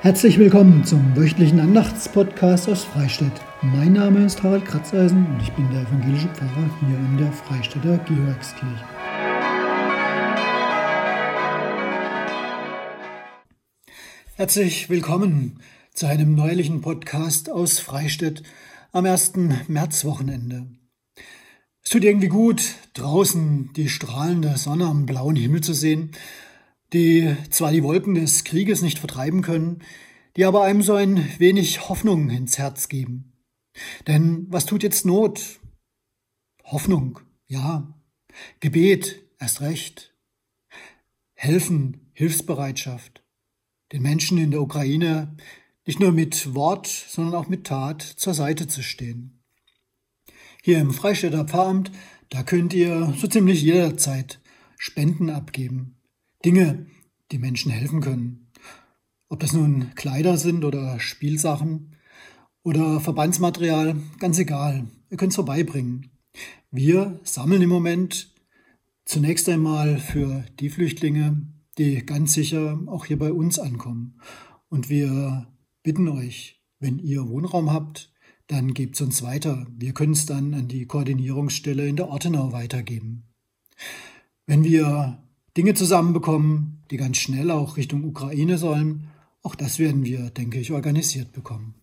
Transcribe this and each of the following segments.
Herzlich willkommen zum wöchentlichen Andachtspodcast aus Freistadt. Mein Name ist Harald Kratzeisen und ich bin der evangelische Pfarrer hier in der Freistädter Georgskirche. Herzlich willkommen zu einem neulichen Podcast aus Freistadt am ersten Märzwochenende. Es tut irgendwie gut, draußen die strahlende Sonne am blauen Himmel zu sehen die zwar die Wolken des Krieges nicht vertreiben können, die aber einem so ein wenig Hoffnung ins Herz geben. Denn was tut jetzt Not? Hoffnung, ja. Gebet, erst recht. Helfen, Hilfsbereitschaft. Den Menschen in der Ukraine nicht nur mit Wort, sondern auch mit Tat zur Seite zu stehen. Hier im Freistädter Pfarramt, da könnt ihr so ziemlich jederzeit Spenden abgeben. Dinge, die Menschen helfen können. Ob das nun Kleider sind oder Spielsachen oder Verbandsmaterial, ganz egal. Ihr könnt es vorbeibringen. Wir sammeln im Moment zunächst einmal für die Flüchtlinge, die ganz sicher auch hier bei uns ankommen. Und wir bitten euch, wenn ihr Wohnraum habt, dann gebt es uns weiter. Wir können es dann an die Koordinierungsstelle in der Ortenau weitergeben. Wenn wir Dinge zusammenbekommen, die ganz schnell auch Richtung Ukraine sollen. Auch das werden wir, denke ich, organisiert bekommen.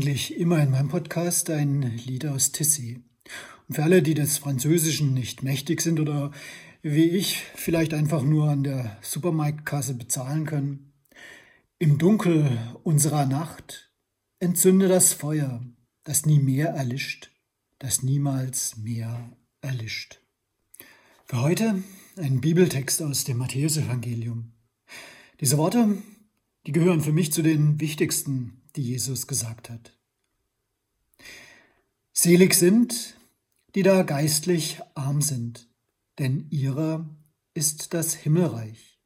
Eigentlich immer in meinem Podcast, ein Lied aus Tissy. Und für alle, die des Französischen nicht mächtig sind oder wie ich vielleicht einfach nur an der Supermarktkasse bezahlen können. Im Dunkel unserer Nacht entzünde das Feuer, das nie mehr erlischt, das niemals mehr erlischt. Für heute ein Bibeltext aus dem Matthäusevangelium. Diese Worte, die gehören für mich zu den wichtigsten die Jesus gesagt hat. Selig sind, die da geistlich arm sind, denn ihrer ist das Himmelreich.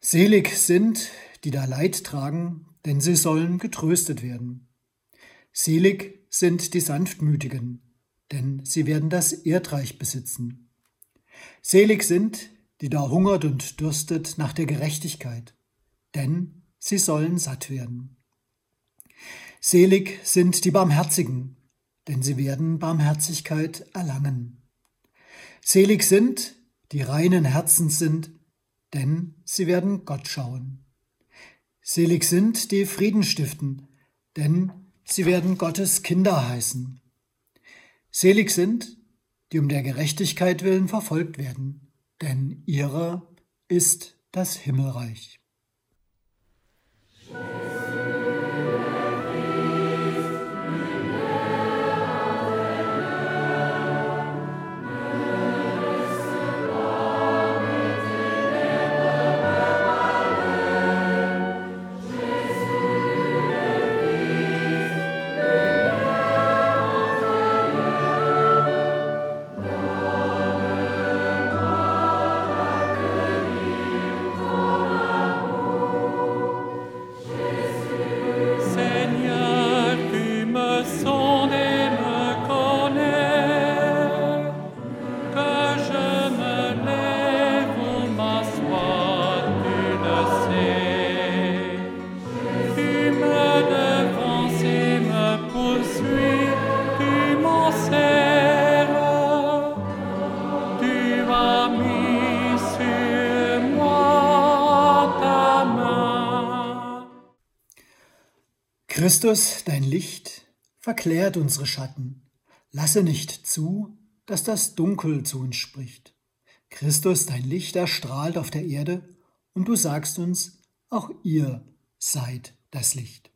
Selig sind, die da Leid tragen, denn sie sollen getröstet werden. Selig sind die Sanftmütigen, denn sie werden das Erdreich besitzen. Selig sind, die da hungert und dürstet nach der Gerechtigkeit, denn sie sollen satt werden. Selig sind die Barmherzigen, denn sie werden Barmherzigkeit erlangen. Selig sind, die reinen Herzens sind, denn sie werden Gott schauen. Selig sind, die Frieden stiften, denn sie werden Gottes Kinder heißen. Selig sind, die um der Gerechtigkeit willen verfolgt werden, denn ihrer ist das Himmelreich. Christus, dein Licht, verklärt unsere Schatten. Lasse nicht zu, dass das Dunkel zu uns spricht. Christus, dein Licht, erstrahlt auf der Erde, und du sagst uns, auch ihr seid das Licht.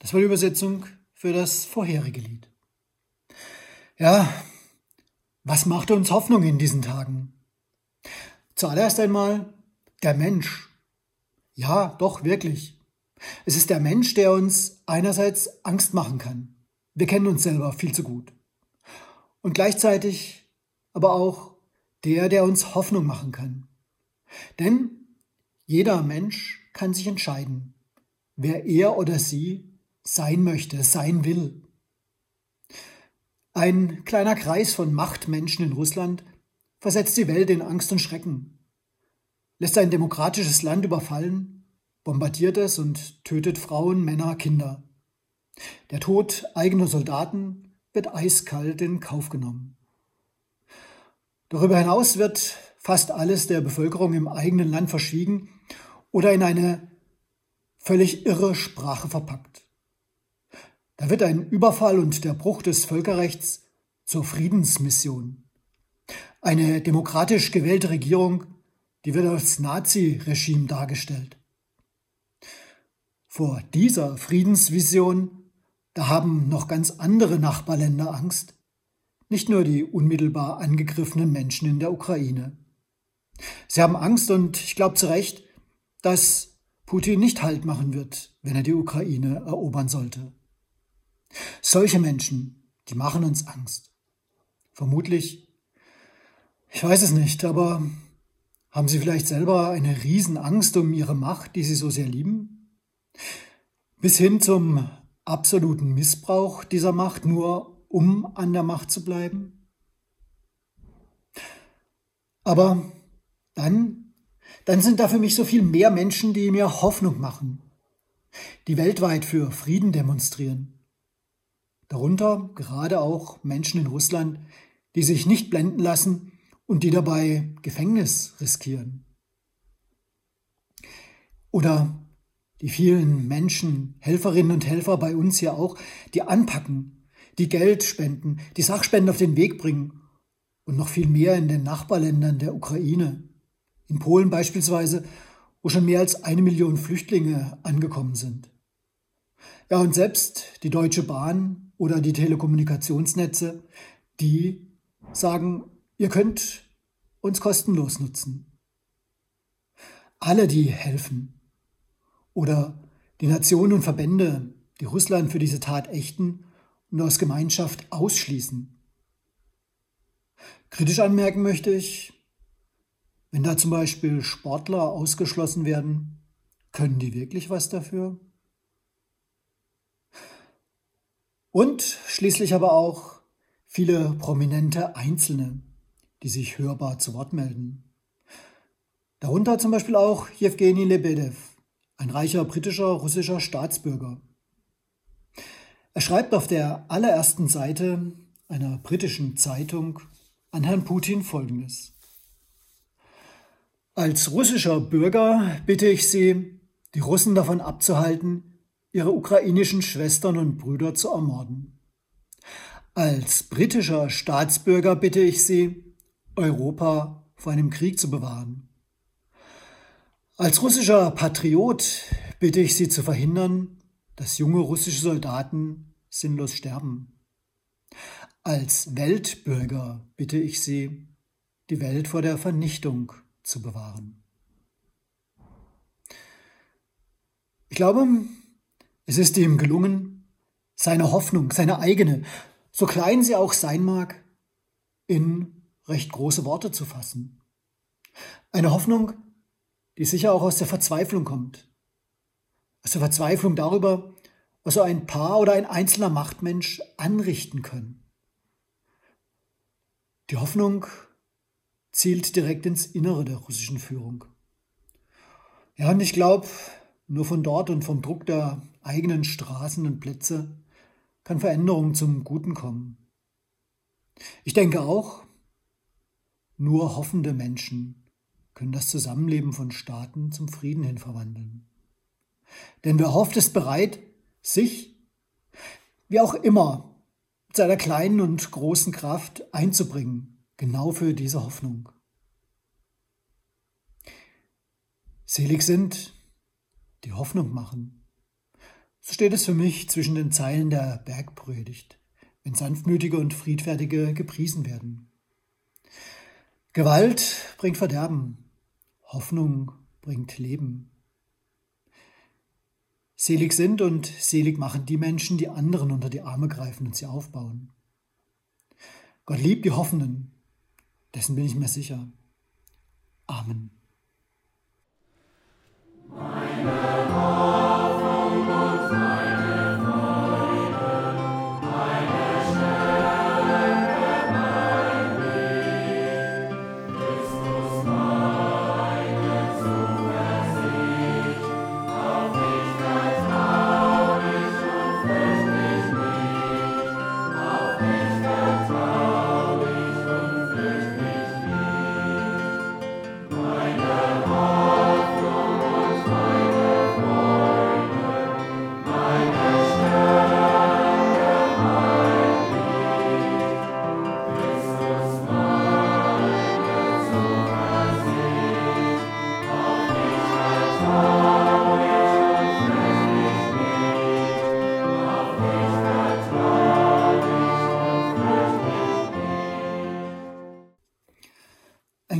Das war die Übersetzung für das vorherige Lied. Ja, was macht uns Hoffnung in diesen Tagen? Zuallererst einmal der Mensch. Ja, doch, wirklich. Es ist der Mensch, der uns einerseits Angst machen kann. Wir kennen uns selber viel zu gut. Und gleichzeitig aber auch der, der uns Hoffnung machen kann. Denn jeder Mensch kann sich entscheiden, wer er oder sie sein möchte, sein will. Ein kleiner Kreis von Machtmenschen in Russland versetzt die Welt in Angst und Schrecken, lässt ein demokratisches Land überfallen, bombardiert es und tötet Frauen, Männer, Kinder. Der Tod eigener Soldaten wird eiskalt in Kauf genommen. Darüber hinaus wird fast alles der Bevölkerung im eigenen Land verschwiegen oder in eine völlig irre Sprache verpackt. Da wird ein Überfall und der Bruch des Völkerrechts zur Friedensmission. Eine demokratisch gewählte Regierung, die wird als Nazi-Regime dargestellt. Vor dieser Friedensvision, da haben noch ganz andere Nachbarländer Angst, nicht nur die unmittelbar angegriffenen Menschen in der Ukraine. Sie haben Angst und ich glaube zu Recht, dass Putin nicht Halt machen wird, wenn er die Ukraine erobern sollte. Solche Menschen, die machen uns Angst. Vermutlich, ich weiß es nicht, aber haben sie vielleicht selber eine Riesenangst um ihre Macht, die sie so sehr lieben? Bis hin zum absoluten Missbrauch dieser Macht, nur um an der Macht zu bleiben? Aber dann, dann sind da für mich so viel mehr Menschen, die mir Hoffnung machen, die weltweit für Frieden demonstrieren. Darunter gerade auch Menschen in Russland, die sich nicht blenden lassen und die dabei Gefängnis riskieren. Oder die vielen Menschen, Helferinnen und Helfer bei uns hier auch, die anpacken, die Geld spenden, die Sachspenden auf den Weg bringen und noch viel mehr in den Nachbarländern der Ukraine, in Polen beispielsweise, wo schon mehr als eine Million Flüchtlinge angekommen sind. Ja, und selbst die Deutsche Bahn oder die Telekommunikationsnetze, die sagen, ihr könnt uns kostenlos nutzen. Alle, die helfen. Oder die Nationen und Verbände, die Russland für diese Tat ächten und aus Gemeinschaft ausschließen. Kritisch anmerken möchte ich, wenn da zum Beispiel Sportler ausgeschlossen werden, können die wirklich was dafür? Und schließlich aber auch viele prominente Einzelne, die sich hörbar zu Wort melden. Darunter zum Beispiel auch Jewgeni Lebedev, ein reicher britischer russischer Staatsbürger. Er schreibt auf der allerersten Seite einer britischen Zeitung an Herrn Putin Folgendes. Als russischer Bürger bitte ich Sie, die Russen davon abzuhalten, ihre ukrainischen Schwestern und Brüder zu ermorden. Als britischer Staatsbürger bitte ich Sie, Europa vor einem Krieg zu bewahren. Als russischer Patriot bitte ich Sie zu verhindern, dass junge russische Soldaten sinnlos sterben. Als Weltbürger bitte ich Sie, die Welt vor der Vernichtung zu bewahren. Ich glaube, es ist ihm gelungen, seine Hoffnung, seine eigene, so klein sie auch sein mag, in recht große Worte zu fassen. Eine Hoffnung, die sicher auch aus der Verzweiflung kommt. Aus der Verzweiflung darüber, was so ein Paar oder ein einzelner Machtmensch anrichten können. Die Hoffnung zielt direkt ins Innere der russischen Führung. Ja, und ich glaube, nur von dort und vom Druck der eigenen Straßen und Plätze kann Veränderung zum Guten kommen. Ich denke auch, nur hoffende Menschen können das Zusammenleben von Staaten zum Frieden hin verwandeln. Denn wer hofft, ist bereit, sich, wie auch immer, mit seiner kleinen und großen Kraft einzubringen, genau für diese Hoffnung. Selig sind, die Hoffnung machen. So steht es für mich zwischen den Zeilen der Bergpredigt, wenn Sanftmütige und Friedfertige gepriesen werden. Gewalt bringt Verderben, Hoffnung bringt Leben. Selig sind und selig machen die Menschen, die anderen unter die Arme greifen und sie aufbauen. Gott liebt die Hoffenden, dessen bin ich mir sicher. Amen.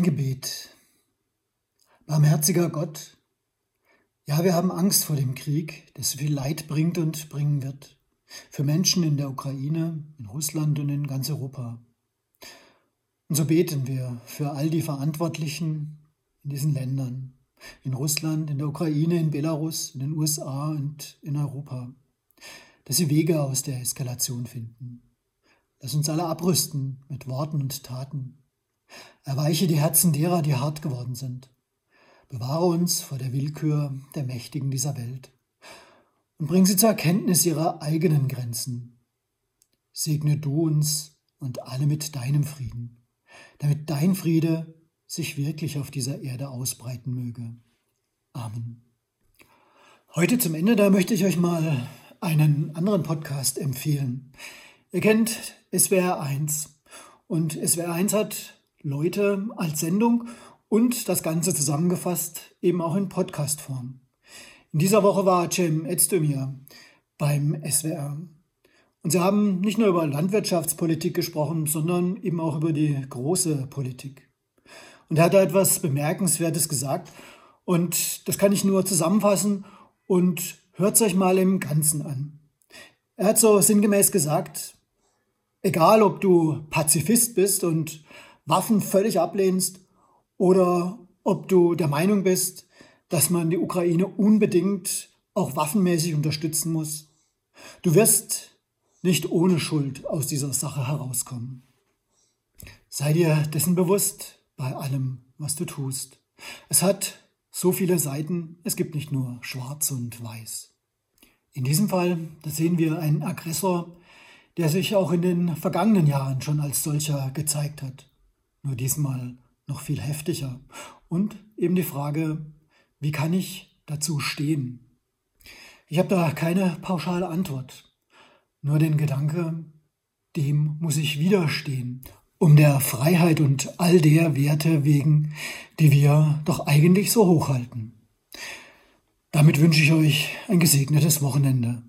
Ein Gebet. Barmherziger Gott, ja, wir haben Angst vor dem Krieg, der so viel Leid bringt und bringen wird. Für Menschen in der Ukraine, in Russland und in ganz Europa. Und so beten wir für all die Verantwortlichen in diesen Ländern, in Russland, in der Ukraine, in Belarus, in den USA und in Europa, dass sie Wege aus der Eskalation finden. Lass uns alle abrüsten mit Worten und Taten Erweiche die Herzen derer, die hart geworden sind. Bewahre uns vor der Willkür der Mächtigen dieser Welt und bring sie zur Erkenntnis ihrer eigenen Grenzen. Segne du uns und alle mit deinem Frieden, damit dein Friede sich wirklich auf dieser Erde ausbreiten möge. Amen. Heute zum Ende, da möchte ich euch mal einen anderen Podcast empfehlen. Ihr kennt SWR 1 und SWR 1 hat Leute als Sendung und das Ganze zusammengefasst eben auch in Podcast-Form. In dieser Woche war Cem Özdemir beim SWR. Und sie haben nicht nur über Landwirtschaftspolitik gesprochen, sondern eben auch über die große Politik. Und er hat da etwas Bemerkenswertes gesagt. Und das kann ich nur zusammenfassen und hört es euch mal im Ganzen an. Er hat so sinngemäß gesagt, egal ob du Pazifist bist und Waffen völlig ablehnst oder ob du der Meinung bist, dass man die Ukraine unbedingt auch waffenmäßig unterstützen muss. Du wirst nicht ohne Schuld aus dieser Sache herauskommen. Sei dir dessen bewusst bei allem, was du tust. Es hat so viele Seiten, es gibt nicht nur schwarz und weiß. In diesem Fall, da sehen wir einen Aggressor, der sich auch in den vergangenen Jahren schon als solcher gezeigt hat nur diesmal noch viel heftiger. Und eben die Frage, wie kann ich dazu stehen? Ich habe da keine pauschale Antwort, nur den Gedanke, dem muss ich widerstehen, um der Freiheit und all der Werte wegen, die wir doch eigentlich so hochhalten. Damit wünsche ich euch ein gesegnetes Wochenende.